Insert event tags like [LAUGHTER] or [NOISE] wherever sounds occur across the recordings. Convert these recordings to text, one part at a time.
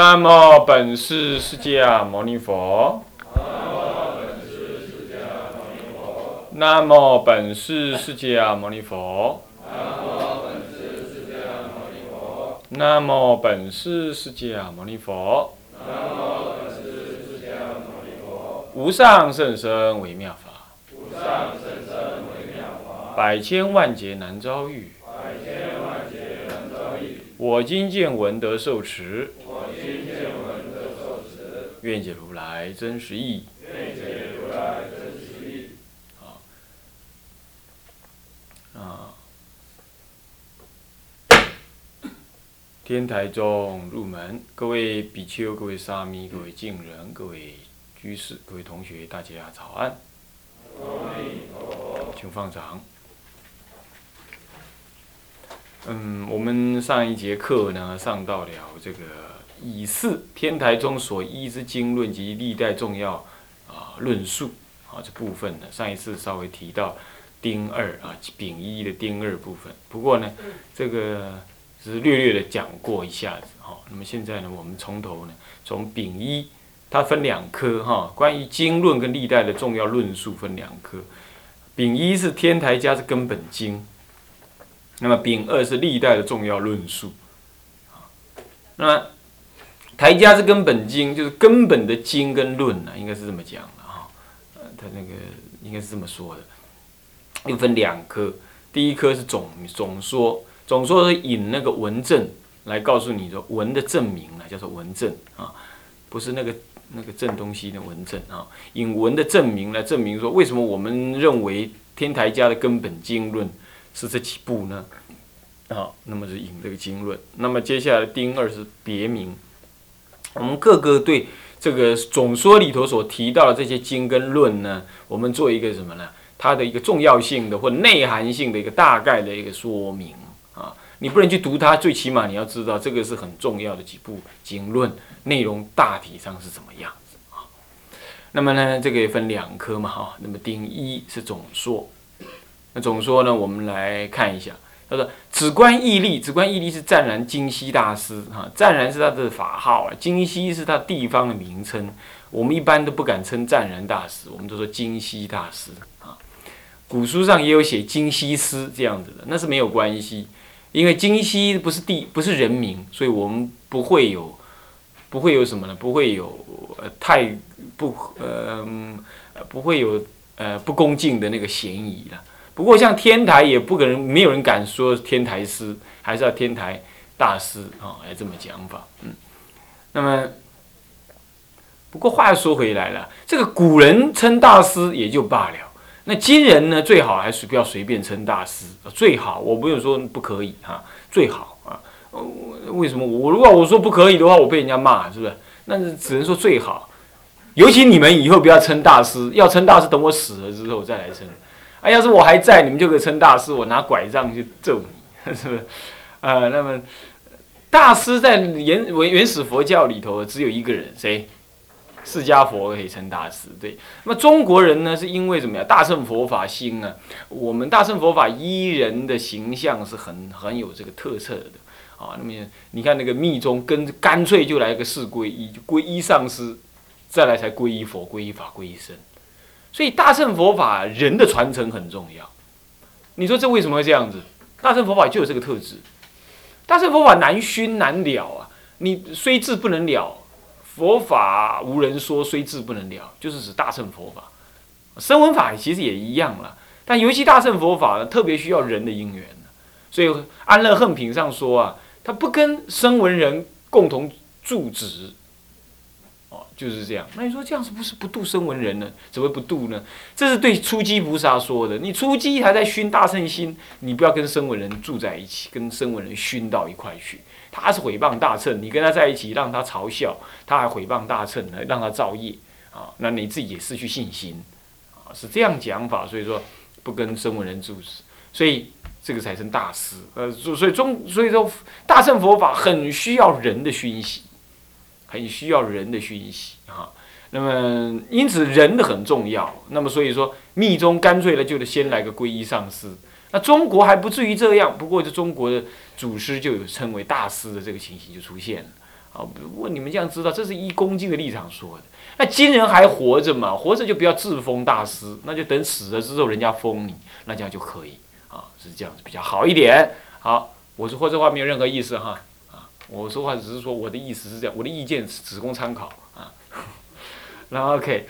南无本师释迦牟尼佛。南无本师释迦牟尼佛。南无本师释迦牟尼佛。无上甚深微妙法。百千万劫难遭遇。我今见闻得受持。愿解如来真实义。啊！天台中入门，各位比丘、各位沙弥、各位敬人、各位居士、各位同学，大家早安。请放掌。嗯，我们上一节课呢，上到了这个以四天台中所依之经论及历代重要啊论述啊这部分呢，上一次稍微提到丁二啊丙一的丁二部分，不过呢，这个只是略略的讲过一下子哈。那么现在呢，我们从头呢，从丙一，它分两科哈，关于经论跟历代的重要论述分两科，丙一是天台家之根本经。那么丙二是历代的重要论述，那么台家是根本经，就是根本的经跟论呢，应该是这么讲的哈，呃，他那个应该是这么说的，又分两科，第一科是总总说，总说是引那个文证来告诉你说文的证明啊，叫做文证啊，不是那个那个证东西的文证啊，引文的证明来证明说为什么我们认为天台家的根本经论。是这几部呢？好，那么是引这个经论。那么接下来丁二是别名。我们各个对这个总说里头所提到的这些经跟论呢，我们做一个什么呢？它的一个重要性的或内涵性的一个大概的一个说明啊。你不能去读它，最起码你要知道这个是很重要的几部经论，内容大体上是怎么样子啊。那么呢，这个也分两科嘛哈。那么丁一是总说。那总说呢，我们来看一下。他说：“止观义力，止观义力是湛然金溪大师哈，湛然是他的法号啊，金溪是他地方的名称。我们一般都不敢称湛然大师，我们都说金溪大师啊。古书上也有写金溪师这样子的，那是没有关系，因为金溪不是地，不是人名，所以我们不会有，不会有什么呢？不会有太不呃不会有呃不恭敬的那个嫌疑了。”不过像天台也不可能，没有人敢说天台师，还是要天台大师啊，来这么讲法。嗯，那么不过话又说回来了，这个古人称大师也就罢了，那今人呢，最好还是不要随便称大师，最好我不用说不可以哈，最好啊。为什么我如果我说不可以的话，我被人家骂是不是？那只能说最好，尤其你们以后不要称大师，要称大师，等我死了之后再来称。啊，要是我还在，你们就可以称大师，我拿拐杖去揍你，[LAUGHS] 是不是？呃，那么大师在原原原始佛教里头只有一个人，谁？释迦佛可以称大师，对。那么中国人呢，是因为怎么样？大乘佛法兴啊，我们大乘佛法依人的形象是很很有这个特色的啊。那么你看那个密宗，跟干脆就来个四皈依，皈依上师，再来才皈依佛、皈依法、皈依僧。所以大乘佛法人的传承很重要，你说这为什么会这样子？大乘佛法就有这个特质，大乘佛法难熏难了啊！你虽智不能了，佛法无人说虽智不能了，就是指大乘佛法。声闻法其实也一样了，但尤其大乘佛法呢，特别需要人的因缘所以安乐恨品上说啊，他不跟声闻人共同住址。就是这样，那你说这样是不是不度声闻人呢？怎么不度呢？这是对初机菩萨说的。你初机还在熏大乘心，你不要跟声闻人住在一起，跟声闻人熏到一块去。他是毁谤大乘，你跟他在一起，让他嘲笑，他还毁谤大乘，来让他造业啊。那你自己也失去信心啊，是这样讲法。所以说不跟声闻人住，所以这个才成大师。呃，所以中所以说大乘佛法很需要人的熏习。很需要人的熏习啊，那么因此人的很重要。那么所以说密宗干脆了，就得先来个皈依上师。那中国还不至于这样，不过这中国的祖师就有称为大师的这个情形就出现了啊，不过你们这样知道，这是一恭敬的立场说的。那今人还活着嘛？活着就不要自封大师，那就等死了之后人家封你，那这样就可以啊，是这样子比较好一点。好，我说这话没有任何意思哈，我说话只是说我的意思是这样，我的意见只供参考啊。[LAUGHS] 然后 OK，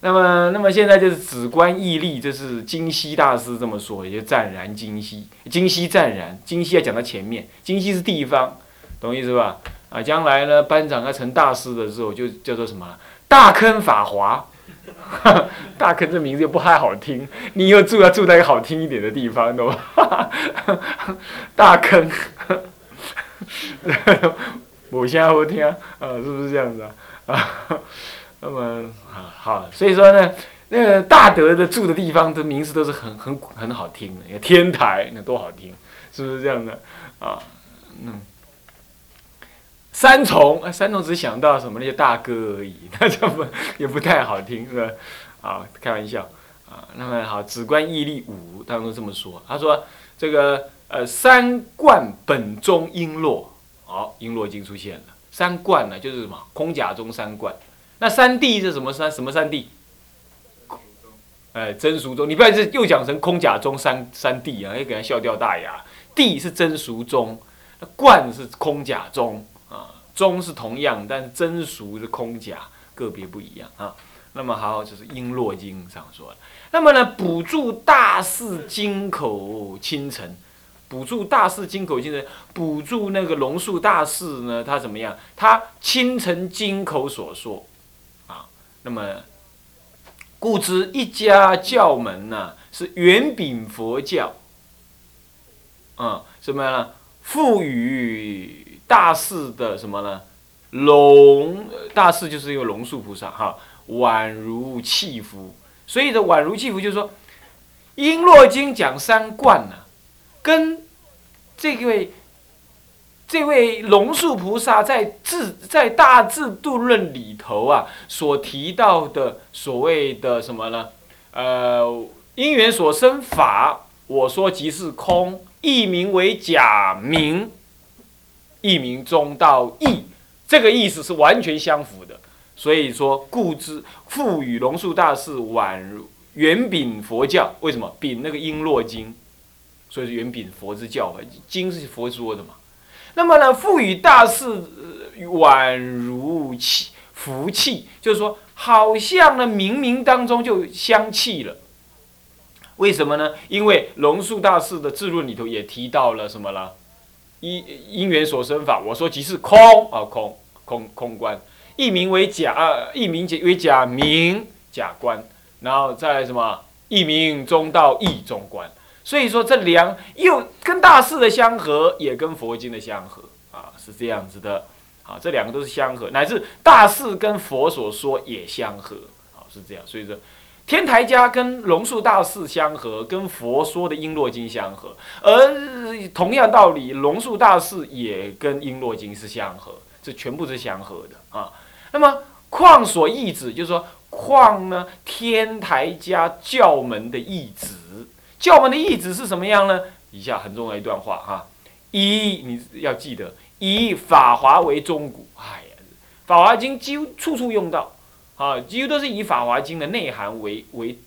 那么那么现在就是止观毅力，这是金西大师这么说，也就湛然金西，金西湛然，金西要讲到前面，金西是地方，懂意思吧？啊，将来呢班长要成大师的时候，就叫做什么？大坑法华，[LAUGHS] 大坑这名字又不太好听，你又住要住在一个好听一点的地方，懂吗？[LAUGHS] 大坑，[LAUGHS] 我现在会听啊，是不是这样子啊？[LAUGHS] 啊，那么好，所以说呢，那个大德的住的地方的名字都是很很很好听的，天台那多好听，是不是这样的啊？嗯。三重，三重只想到什么那些大哥而已，[LAUGHS] 那这不也不太好听，是吧？啊，开玩笑啊。那么好，止观毅力五当中这么说，他说这个呃三观本中璎珞，好，璎珞经出现了。三观呢就是什么空假中三观，那三谛是什么三什么三谛？哎，真俗中，你不要是又讲成空假中三三谛啊，又给人笑掉大牙。谛是真俗中，那观是空假中啊。中是同样，但是真俗是空假，个别不一样啊。那么好，就是《璎珞经》上说的。那么呢，补助大士金口清晨，补助大士金口清晨，补助那个龙树大士呢，他怎么样？他清晨金口所说啊。那么，故知一家教门呢，是圆秉佛教。嗯，什么呢？赋予。大士的什么呢？龙大士就是一个龙树菩萨哈，宛如契福。所以的宛如契福就是说，《璎珞经》讲三观呢，跟这位这位龙树菩萨在智在大智度论里头啊所提到的所谓的什么呢？呃，因缘所生法，我说即是空，一名为假名。一名中道义，这个意思是完全相符的。所以说，故知赋予龙树大士宛如圆秉佛教，为什么秉那个璎珞经？所以是圆秉佛之教嘛，经是佛说的嘛。那么呢，赋予大士宛如气福气，就是说，好像呢冥冥当中就相契了。为什么呢？因为龙树大士的自论里头也提到了什么了？因因缘所生法，我说即是空啊，空空空观，一名为假，一名为假名假观，然后再什么一名中道义中观，所以说这两又跟大势的相合，也跟佛经的相合啊，是这样子的啊，这两个都是相合，乃至大势跟佛所说也相合，啊是这样，所以说。天台家跟龙树大士相合，跟佛说的《璎珞经》相合，而同样道理，龙树大士也跟《璎珞经》是相合，这全部是相合的啊。那么况所义子，就是说况呢，天台家教门的义子，教门的义旨是什么样呢？以下很重要一段话哈，以你要记得，以法华为中骨，哎呀，法华经几乎处处用到。啊，几乎都是以《法华经》的内涵为为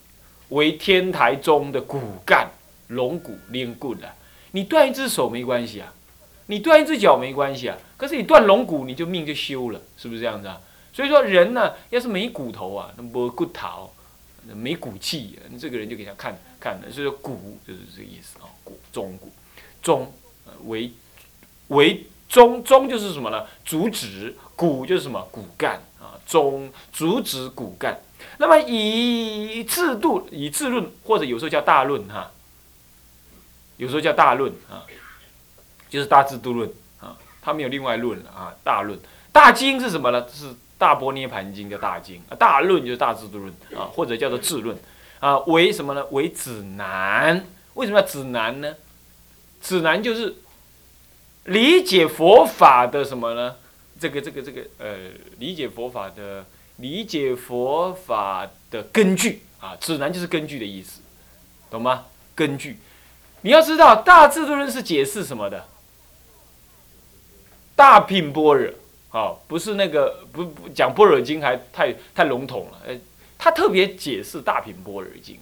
为天台中的骨干、龙骨、连棍了。你断一只手没关系啊，你断一只脚没关系啊，可是你断龙骨，你就命就休了，是不是这样子啊？所以说人呢，要是没骨头啊，那没骨头，没骨气，这个人就给他看看的，所以说骨就是这个意思啊，骨中骨中为为中中就是什么呢？主旨骨就是什么骨干啊。中主旨骨干，那么以制度以治论，或者有时候叫大论哈，有时候叫大论啊，就是大制度论啊，它没有另外论了啊。大论大经是什么呢？是大波涅盘经叫大经啊。大论就是大制度论啊，或者叫做治论啊。为什么呢？为指南？为什么要指南呢？指南就是理解佛法的什么呢？这个这个这个呃，理解佛法的理解佛法的根据啊，指南就是根据的意思，懂吗？根据，你要知道大智度论是解释什么的？大品般若，好，不是那个不不讲般若经还太太笼统了，哎，他特别解释大品般若经，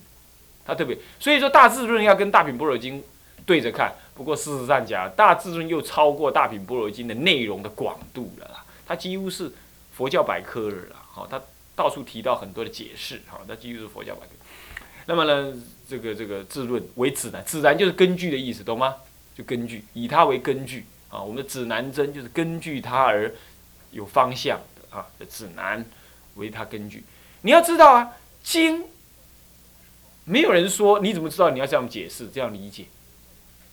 他特别，所以说大智论要跟大品般若经对着看。不过事实上讲，大智论又超过大品般若经的内容的广度了啦，它几乎是佛教百科了啦。好，它到处提到很多的解释，好，那几乎是佛教百科。那么呢，这个这个智论为指南，指南就是根据的意思，懂吗？就根据，以它为根据啊。我们的指南针就是根据它而有方向的啊。的指南为他根据，你要知道啊，经没有人说，你怎么知道你要这样解释、这样理解？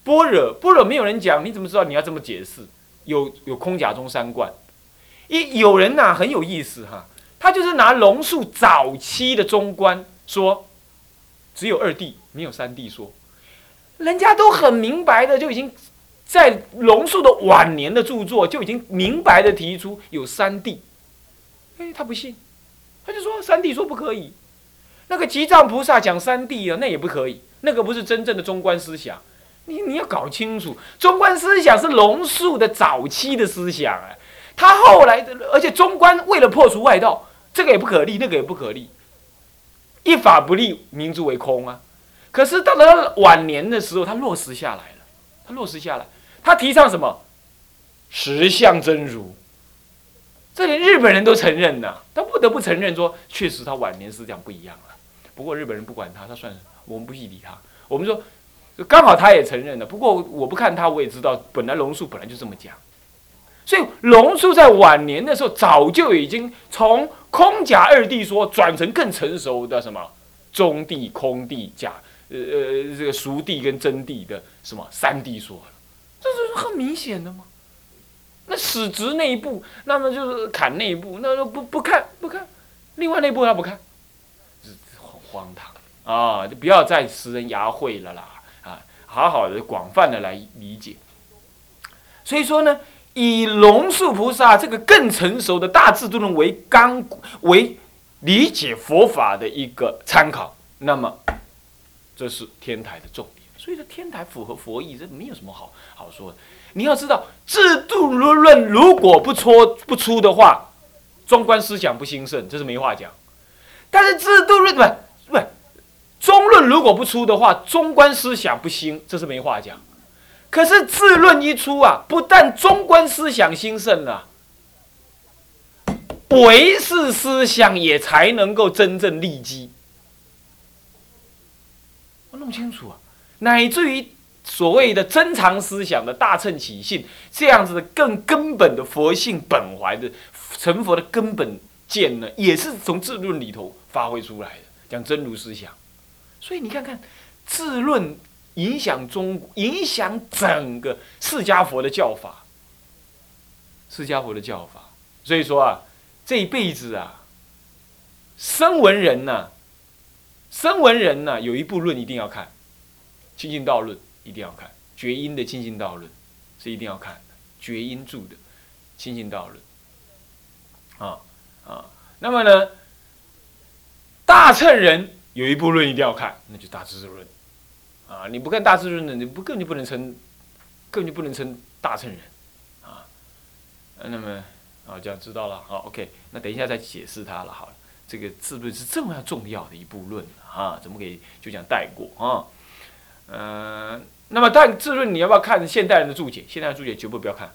般若，般若没有人讲，你怎么知道你要这么解释？有有空假中三观，一有人呐很有意思哈，他就是拿龙树早期的中观说，只有二谛，没有三谛说，人家都很明白的就已经在龙树的晚年的著作就已经明白的提出有三谛，哎，他不信，他就说三谛说不可以，那个吉藏菩萨讲三谛啊，那也不可以，那个不是真正的中观思想。你你要搞清楚，中观思想是龙树的早期的思想哎，他后来的，而且中观为了破除外道，这个也不可立，那个也不可立，一法不立，名之为空啊。可是到了晚年的时候，他落实下来了，他落实下来，他提倡什么？实相真如，这连日本人都承认呐，他不得不承认说，确实他晚年思想不一样了。不过日本人不管他，他算我们不去理他，我们说。刚好他也承认了，不过我不看他，我也知道，本来龙树本来就这么讲，所以龙树在晚年的时候，早就已经从空假二谛说转成更成熟的什么中谛、空谛、假呃呃这个熟谛跟真谛的什么三谛说了，这是很明显的吗？那史直那一步，那么就是砍那一步，那不不看不看，另外那一步他不看，这很荒唐啊！就不要再食人牙慧了啦啊。好好的、广泛的来理解，所以说呢，以龙树菩萨这个更成熟的大智度论为纲为理解佛法的一个参考，那么这是天台的重点。所以说，天台符合佛意，这没有什么好好说的。你要知道，制度论如果不出不出的话，中观思想不兴盛，这是没话讲。但是制度论不不。中论如果不出的话，中观思想不兴，这是没话讲。可是自论一出啊，不但中观思想兴盛了，唯识思想也才能够真正立基。我弄清楚啊，乃至于所谓的真常思想的大乘起信，这样子的更根本的佛性本怀的成佛的根本见呢，也是从自论里头发挥出来的，讲真如思想。所以你看看，自论影响中，影响整个释迦佛的教法。释迦佛的教法，所以说啊，这一辈子啊，声闻人呐，声闻人呐，有一部论一定要看，《清净道论》一定要看，觉音的《清净道论》是一定要看的，觉音著的《清净道论》啊啊，那么呢，大乘人。有一部论一定要看，那就大智论，啊，你不看大智论的，你不根本就不能成，根本就不能成大乘人，啊，那么啊，这样知道了，好，OK，那等一下再解释它了，好了，这个智论是这么样重要的一部论啊，怎么可以就这样带过啊？嗯，那么但自论你要不要看现代人的注解？现代人注解绝不不要看，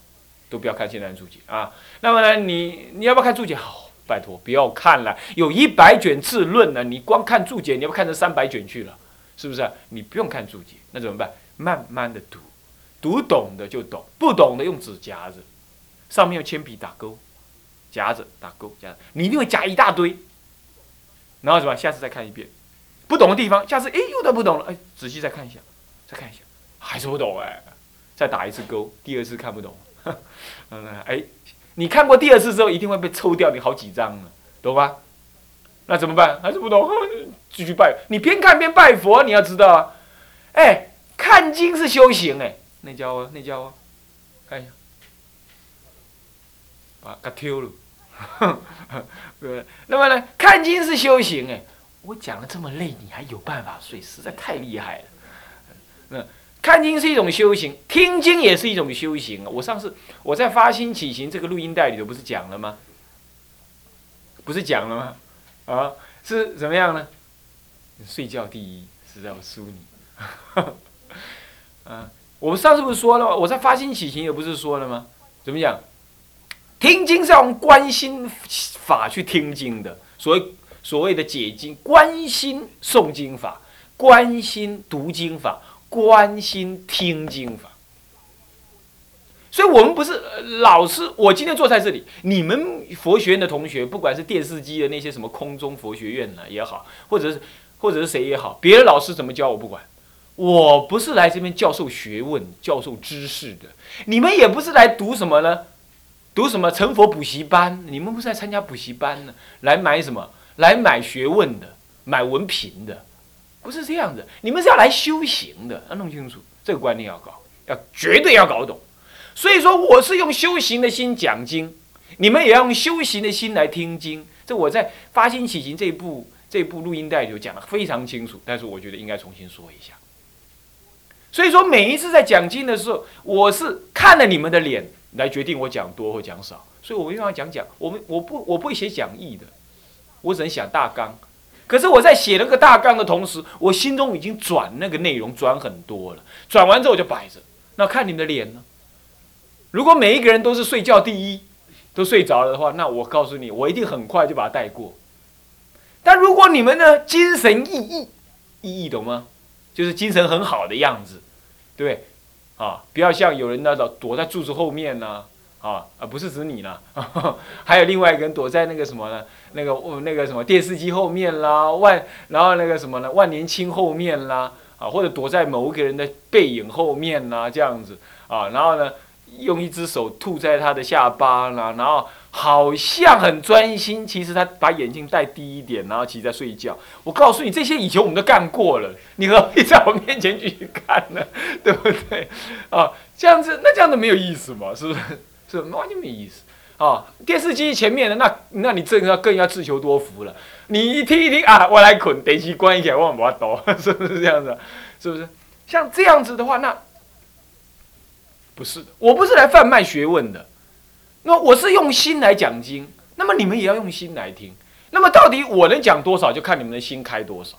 都不要看现代人注解啊。那么呢，你你要不要看注解？好。拜托，不要看了，有一百卷自论呢，你光看注解，你要不看成三百卷去了，是不是？你不用看注解，那怎么办？慢慢的读，读懂的就懂，不懂的用纸夹着，上面用铅笔打勾，夹着打勾夹，你一定会夹一大堆，然后什么？下次再看一遍，不懂的地方，下次哎又都不懂了，哎，仔细再看一下，再看一下，还是不懂哎，再打一次勾，第二次看不懂，[LAUGHS] 嗯哎。你看过第二次之后，一定会被抽掉你好几张了，懂吧？那怎么办？还是不懂，继续拜。你边看边拜佛，你要知道啊。哎，看经是修行哎，那叫啊，那叫啊，看一下，把它丢了。[LAUGHS] 那么呢，看经是修行哎，我讲的这么累，你还有办法睡，实在太厉害了。那看经是一种修行，听经也是一种修行啊。我上次我在发心起行这个录音带里头不是讲了吗？不是讲了吗？啊，是怎么样呢？睡觉第一，实在我输你。啊，我们上次不是说了吗？我在发心起行也不是说了吗？怎么讲？听经是要用观心法去听经的，所谓所谓的解经，观心诵经法，观心读经法，观心听经法。所以，我们不是老师。我今天坐在这里，你们佛学院的同学，不管是电视机的那些什么空中佛学院呢也好，或者是或者是谁也好，别的老师怎么教我不管。我不是来这边教授学问、教授知识的。你们也不是来读什么呢？读什么成佛补习班？你们不是来参加补习班呢？来买什么？来买学问的，买文凭的，不是这样的。你们是要来修行的，要弄清楚这个观念要搞，要绝对要搞懂。所以说，我是用修行的心讲经，你们也要用修行的心来听经。这我在发心起行这部这部录音带就讲的非常清楚，但是我觉得应该重新说一下。所以说，每一次在讲经的时候，我是看了你们的脸。来决定我讲多或讲少，所以我用要讲讲。我们我不我不会写讲义的，我只能想大纲。可是我在写那个大纲的同时，我心中已经转那个内容转很多了。转完之后我就摆着，那看你们的脸呢？如果每一个人都是睡觉第一，都睡着了的话，那我告诉你，我一定很快就把它带过。但如果你们呢，精神奕奕，奕奕懂吗？就是精神很好的样子，对。啊，不要像有人那种躲在柱子后面呢，啊，不是指你呢，[LAUGHS] 还有另外一个人躲在那个什么呢？那个我那个什么电视机后面啦，万，然后那个什么呢？万年青后面啦，啊，或者躲在某一个人的背影后面啦，这样子，啊，然后呢，用一只手吐在他的下巴啦，然后。好像很专心，其实他把眼镜戴低一点，然后其实在睡觉。我告诉你，这些以前我们都干过了，你何必在我面前继续看呢？[LAUGHS] 对不对？啊，这样子，那这样子没有意思嘛？是不是？是完全没意思啊！电视机前面的那，那你这个更要自求多福了。你一听一听啊，我来捆，电视关一下，我我抖，[LAUGHS] 是不是这样子？是不是？像这样子的话，那不是，我不是来贩卖学问的。那我是用心来讲经，那么你们也要用心来听。那么到底我能讲多少，就看你们的心开多少。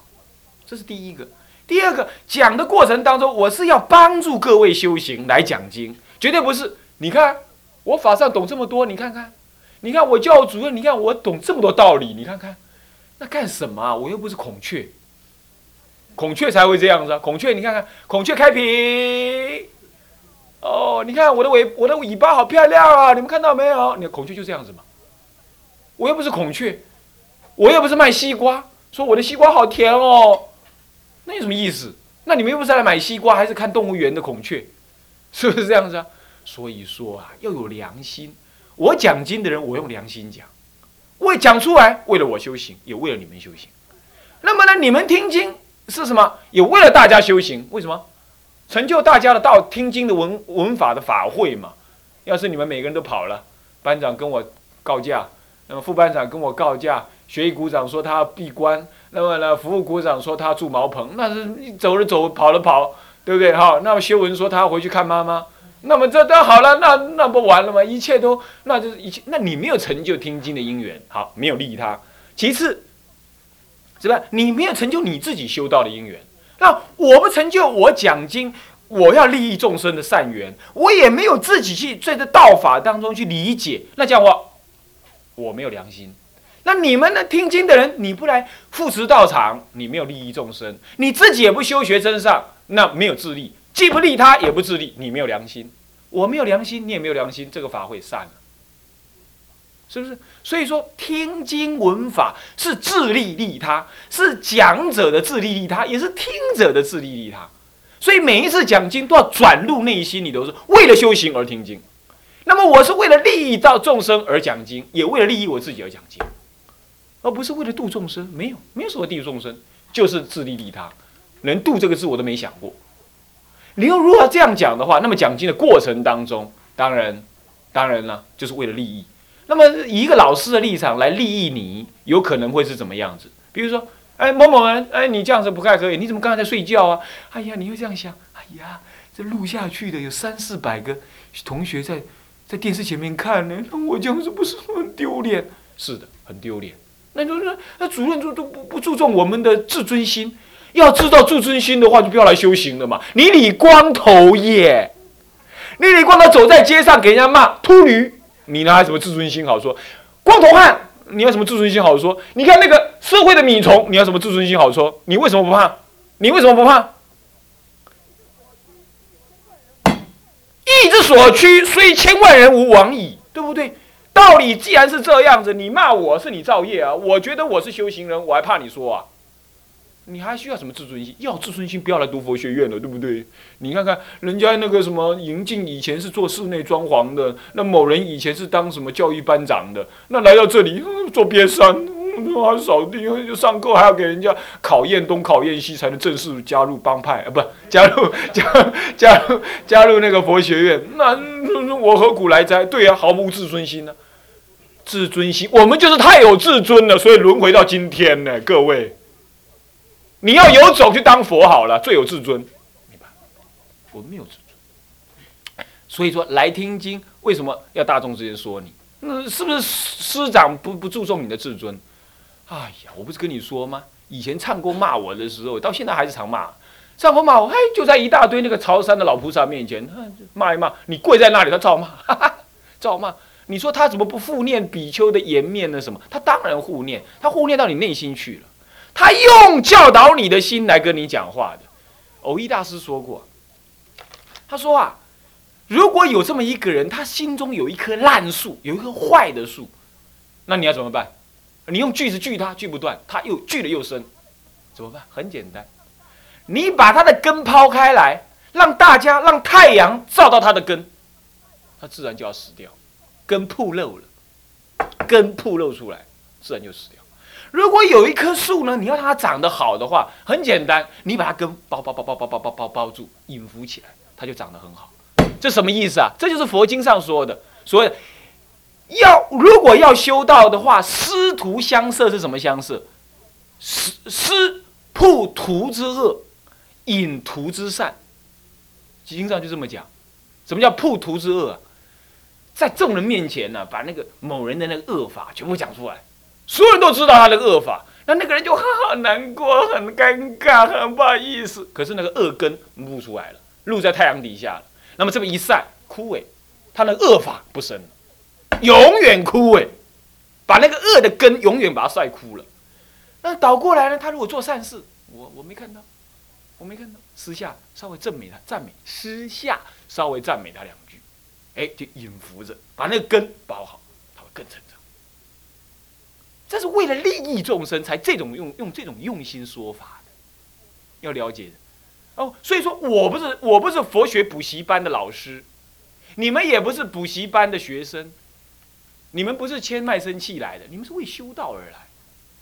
这是第一个。第二个，讲的过程当中，我是要帮助各位修行来讲经，绝对不是。你看我法上懂这么多，你看看，你看我教主任，你看我懂这么多道理，你看看，那干什么啊？我又不是孔雀，孔雀才会这样子。孔雀，你看看，孔雀开屏。哦，你看我的尾，我的尾巴好漂亮啊！你们看到没有？你看孔雀就这样子嘛。我又不是孔雀，我又不是卖西瓜，说我的西瓜好甜哦，那有什么意思？那你们又不是来买西瓜，还是看动物园的孔雀，是不是这样子啊？所以说啊，要有良心。我讲经的人，我用良心讲，为讲出来，为了我修行，也为了你们修行。那么呢，你们听经是什么？也为了大家修行，为什么？成就大家的道听经的文文法的法会嘛？要是你们每个人都跑了，班长跟我告假，那么副班长跟我告假，学艺股长说他要闭关，那么呢，服务股长说他住茅棚，那是走着走，跑了跑，对不对？哈，那么修文说他要回去看妈妈，那么这都好了，那那不完了吗？一切都，那就是一切，那你没有成就听经的因缘，好，没有利益他。其次，是吧？你没有成就你自己修道的因缘。那我不成就我讲经，我要利益众生的善缘，我也没有自己去在这道法当中去理解，那这样话，我没有良心。那你们呢？听经的人，你不来扶持道场，你没有利益众生，你自己也不修学真上，那没有自利，既不利他，也不自利，你没有良心。我没有良心，你也没有良心，这个法会散了。是不是？所以说，听经闻法是自利利他，是讲者的自利利他，也是听者的自利利他。所以每一次讲经都要转入内心里，都是为了修行而听经。那么我是为了利益到众生而讲经，也为了利益我自己而讲经，而不是为了度众生。没有，没有什么利众生，就是自利利他。能度这个字我都没想过。你要如果这样讲的话，那么讲经的过程当中，当然，当然了，就是为了利益。那么以一个老师的立场来利益你，有可能会是怎么样子？比如说，哎，某某人，哎，你这样子不太可以，你怎么刚才在睡觉啊？哎呀，你会这样想，哎呀，这录下去的有三四百个同学在在电视前面看呢，那我这样是不是很丢脸？是的，很丢脸。那就是那主任就都不不注重我们的自尊心。要知道自尊心的话，就不要来修行了嘛。你理光头耶，你理光头走在街上给人家骂秃驴，你哪有什么自尊心好说？光头汉，你要什么自尊心好说？你看那个社会的米虫，你要什么自尊心好说？你为什么不怕？你为什么不怕？意之所趋，虽千万人吾往矣，对不对？道理既然是这样子，你骂我是你造业啊！我觉得我是修行人，我还怕你说啊？你还需要什么自尊心？要自尊心，不要来读佛学院了，对不对？你看看人家那个什么银镜，以前是做室内装潢的；那某人以前是当什么教育班长的，那来到这里做瘪三，还扫地，就上课还要给人家考验东考验西，才能正式加入帮派啊，不加入 [LAUGHS] 加加入加入那个佛学院。那我何苦来哉？对呀，毫无自尊心呢。自尊心，我们就是太有自尊了，所以轮回到今天呢，各位。你要有种去当佛好了，最有自尊。明白？我没有自尊，所以说来听经为什么要大众之间说你？那是不是师长不不注重你的自尊？哎呀，我不是跟你说吗？以前唱歌骂我的时候，到现在还是常骂。唱歌骂我，嘿，就在一大堆那个潮汕的老菩萨面前，骂一骂，你跪在那里，他照骂，[LAUGHS] 照骂。你说他怎么不护念比丘的颜面呢？什么？他当然护念，他护念到你内心去了。他用教导你的心来跟你讲话的，偶一大师说过，他说啊，如果有这么一个人，他心中有一棵烂树，有一棵坏的树，那你要怎么办？你用锯子锯它，锯不断，他又锯的又深，怎么办？很简单，你把他的根抛开来，让大家让太阳照到他的根，他自然就要死掉，根铺露了，根铺露出来，自然就死掉。如果有一棵树呢，你要它长得好的话，很简单，你把它根包包包包包包包包包住，隐伏起来，它就长得很好。这什么意思啊？这就是佛经上说的，所谓要如果要修道的话，师徒相摄是什么相摄？师师破徒之恶，引徒之善。经上就这么讲。什么叫破徒之恶啊？在众人面前呢，把那个某人的那个恶法全部讲出来。所有人都知道他的恶法，那那个人就好难过、很尴尬、很不好意思。可是那个恶根露出来了，露在太阳底下了。那么这么一晒，枯萎，他那恶法不生，永远枯萎，把那个恶的根永远把它晒枯了。那倒过来呢？他如果做善事，我我没看到，我没看到，私下稍微赞美他，赞美，私下稍微赞美他两句，哎，就隐伏着，把那个根保好，他会更成。这是为了利益众生才这种用用这种用心说法的，要了解哦。所以说我不是我不是佛学补习班的老师，你们也不是补习班的学生，你们不是签卖身契来的，你们是为修道而来。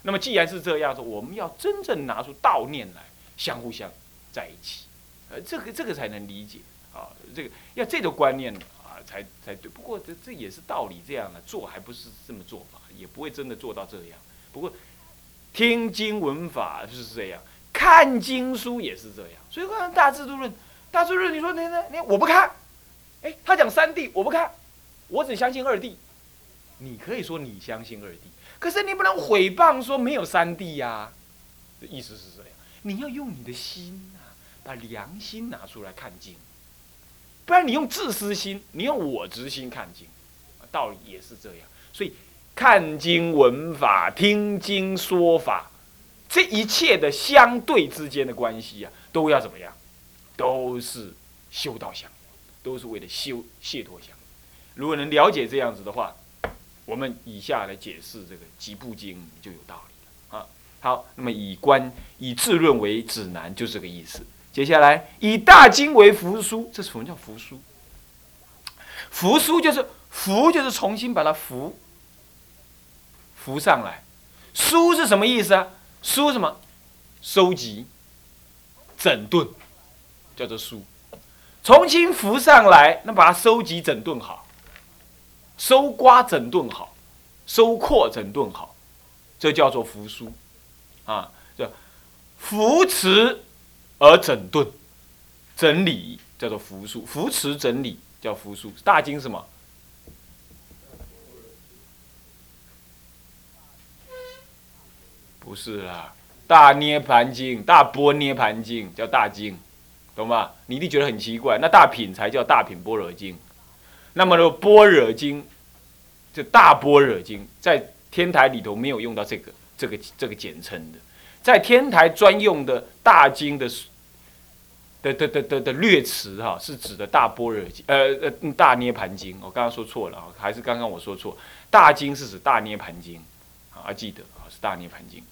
那么既然是这样子，我们要真正拿出道念来，相互相在一起，呃，这个这个才能理解啊，这个要这种观念啊，才才对。不过这这也是道理，这样的做还不是这么做法。也不会真的做到这样。不过，听经闻法就是这样，看经书也是这样。所以看《大智度论》，《大智度论》，你说你你我不看，哎，他讲三谛，我不看，我只相信二谛。你可以说你相信二谛，可是你不能毁谤说没有三谛呀。意思是这样，你要用你的心啊，把良心拿出来看经，不然你用自私心，你用我执心看经，道理也是这样。所以。看经闻法，听经说法，这一切的相对之间的关系啊，都要怎么样？都是修道相，都是为了修解脱相。如果能了解这样子的话，我们以下来解释这个几部经就有道理了啊。好，那么以观以自论为指南，就这个意思。接下来以大经为扶书，这什么叫扶书？扶书就是扶，就是重新把它扶，扶上来，书是什么意思啊？书什么？收集、整顿，叫做书。重新扶上来，那把它收集、整顿好，收刮、整顿好，收扩、整顿好，这叫做扶书啊，叫扶持而整顿，整理叫做扶疏，扶持整理叫扶疏。大经什么？不是啦，大涅盘经、大波涅盘经叫大经，懂吗？你一定觉得很奇怪，那大品才叫大品般若经。那么呢，般若经，这大般若经在天台里头没有用到这个、这个、这个简称的，在天台专用的大经的的的的的的略词哈，是指的大般若经，呃呃大涅盘经。我刚刚说错了啊，还是刚刚我说错，大经是指大涅盘经啊，记得啊是大涅盘经。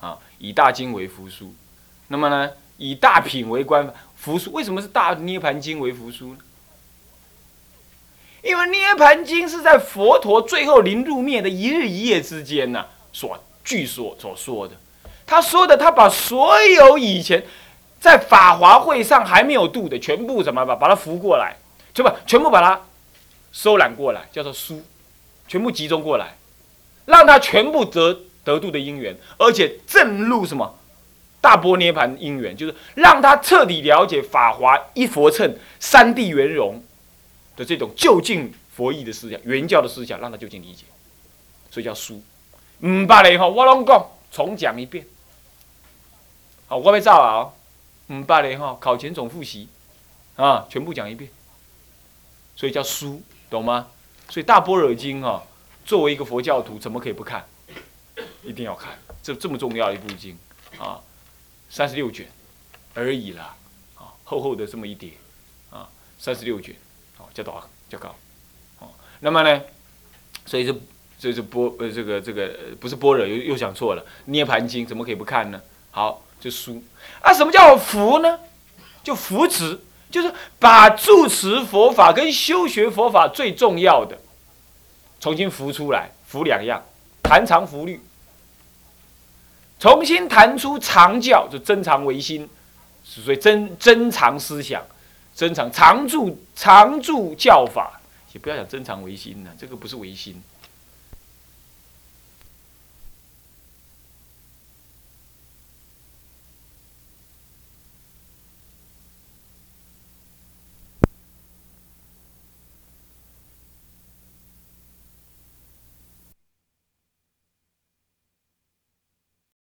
啊，以大经为扶书，那么呢，以大品为官扶书。为什么是大涅盘经为扶书呢？因为涅盘经是在佛陀最后临入灭的一日一夜之间呢，所据说所说的。他说的，他把所有以前在法华会上还没有度的，全部怎么把把它扶过来，就把全部把它收揽过来，叫做书，全部集中过来，让他全部得。得度的因缘，而且正入什么大波涅盘因缘，就是让他彻底了解法华一佛乘三地圆融的这种就近佛意的思想、原教的思想，让他就近理解，所以叫书。唔捌嘞吼，我拢讲重讲一遍。好，我要走啊！唔捌嘞吼，考前总复习啊，全部讲一遍。所以叫书，懂吗？所以大般若经哈，作为一个佛教徒，怎么可以不看？一定要看，这这么重要一部经，啊，三十六卷而已啦，啊，厚厚的这么一叠，啊，三十六卷，哦，叫多？叫高，哦，那么呢，所以是，所以是波，呃，这个这个不是般若，又又想错了，涅盘经怎么可以不看呢？好，就书，啊，什么叫扶呢？就扶持，就是把住持佛法跟修学佛法最重要的，重新扶出来，扶两样，谈常扶律。重新谈出常教，就真常唯心，所以真真常思想，真常常住常住教法，也不要讲真常唯心呢，这个不是唯心，